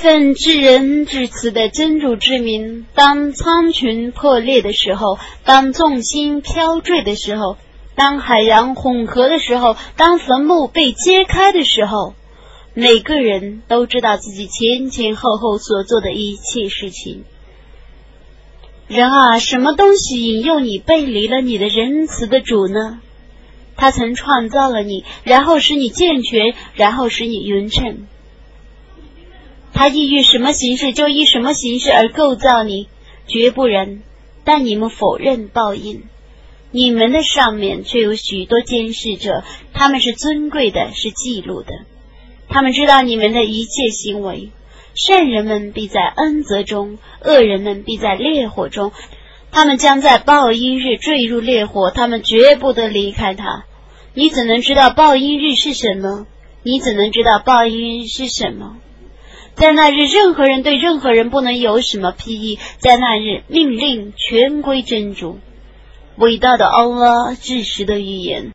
奉至仁至慈的真主之名，当苍穹破裂的时候，当众星飘坠的时候，当海洋混合的时候，当坟墓被揭开的时候，每个人都知道自己前前后后所做的一切事情。人啊，什么东西引诱你背离了你的仁慈的主呢？他曾创造了你，然后使你健全，然后使你匀称。他意欲什么形式就以什么形式而构造你，绝不然。但你们否认报应，你们的上面却有许多监视者，他们是尊贵的，是记录的，他们知道你们的一切行为。善人们必在恩泽中，恶人们必在烈火中，他们将在报应日坠入烈火，他们绝不得离开他。你怎能知道报应日是什么？你怎能知道报应日是什么？在那日，任何人对任何人不能有什么批议。在那日，命令全归真主，伟大的安拉至实的预言。